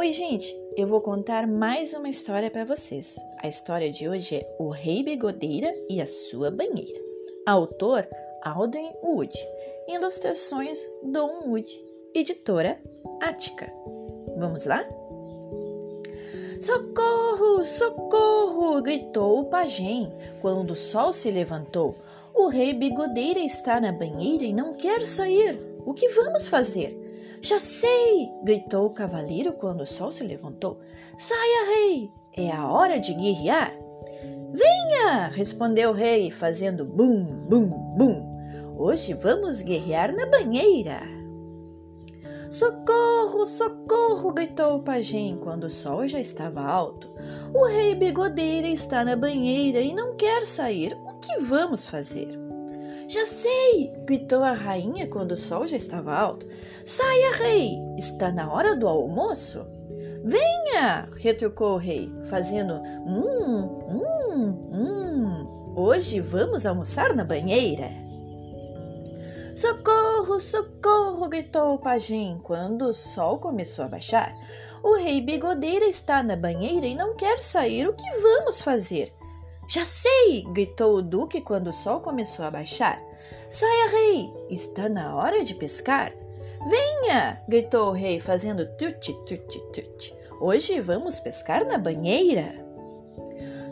Oi, gente! Eu vou contar mais uma história para vocês. A história de hoje é O Rei Bigodeira e a Sua Banheira. Autor Alden Wood. Ilustrações Don Wood. Editora Ática. Vamos lá? Socorro! Socorro! gritou o pajem quando o sol se levantou. O rei Bigodeira está na banheira e não quer sair. O que vamos fazer? Já sei! gritou o cavaleiro quando o sol se levantou. Saia, rei! É a hora de guerrear! Venha! respondeu o rei, fazendo bum, bum, bum. Hoje vamos guerrear na banheira. Socorro, socorro! gritou o pajem quando o sol já estava alto. O rei bigodeira está na banheira e não quer sair. O que vamos fazer? Já sei! gritou a rainha quando o sol já estava alto. Saia, rei! Está na hora do almoço? Venha! retrucou o rei, fazendo hum, hum, hum. Hoje vamos almoçar na banheira. Socorro, socorro! gritou o pajem quando o sol começou a baixar. O rei bigodeira está na banheira e não quer sair. O que vamos fazer? Já sei! gritou o duque quando o sol começou a baixar. Saia, rei! Está na hora de pescar. Venha! gritou o rei, fazendo tuti, tuti, tuti. Hoje vamos pescar na banheira.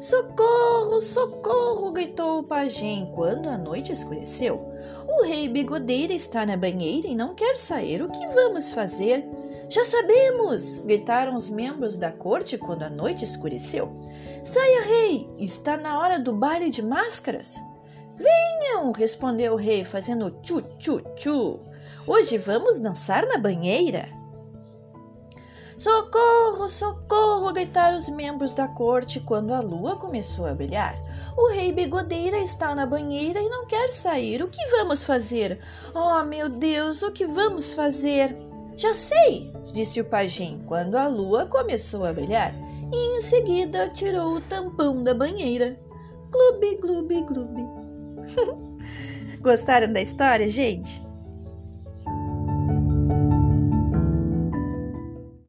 Socorro, socorro! gritou o pajem quando a noite escureceu. O rei bigodeira está na banheira e não quer sair. O que vamos fazer? Já sabemos! gritaram os membros da corte quando a noite escureceu. Saia, rei! Está na hora do baile de máscaras. Venham! respondeu o rei, fazendo tchu-tchu-tchu. Hoje vamos dançar na banheira. Socorro, socorro! gritaram os membros da corte quando a lua começou a brilhar. O rei Bigodeira está na banheira e não quer sair. O que vamos fazer? Oh, meu Deus, o que vamos fazer? Já sei, disse o pajem quando a lua começou a brilhar e em seguida tirou o tampão da banheira. Gloob, gloob, gloob. Gostaram da história, gente?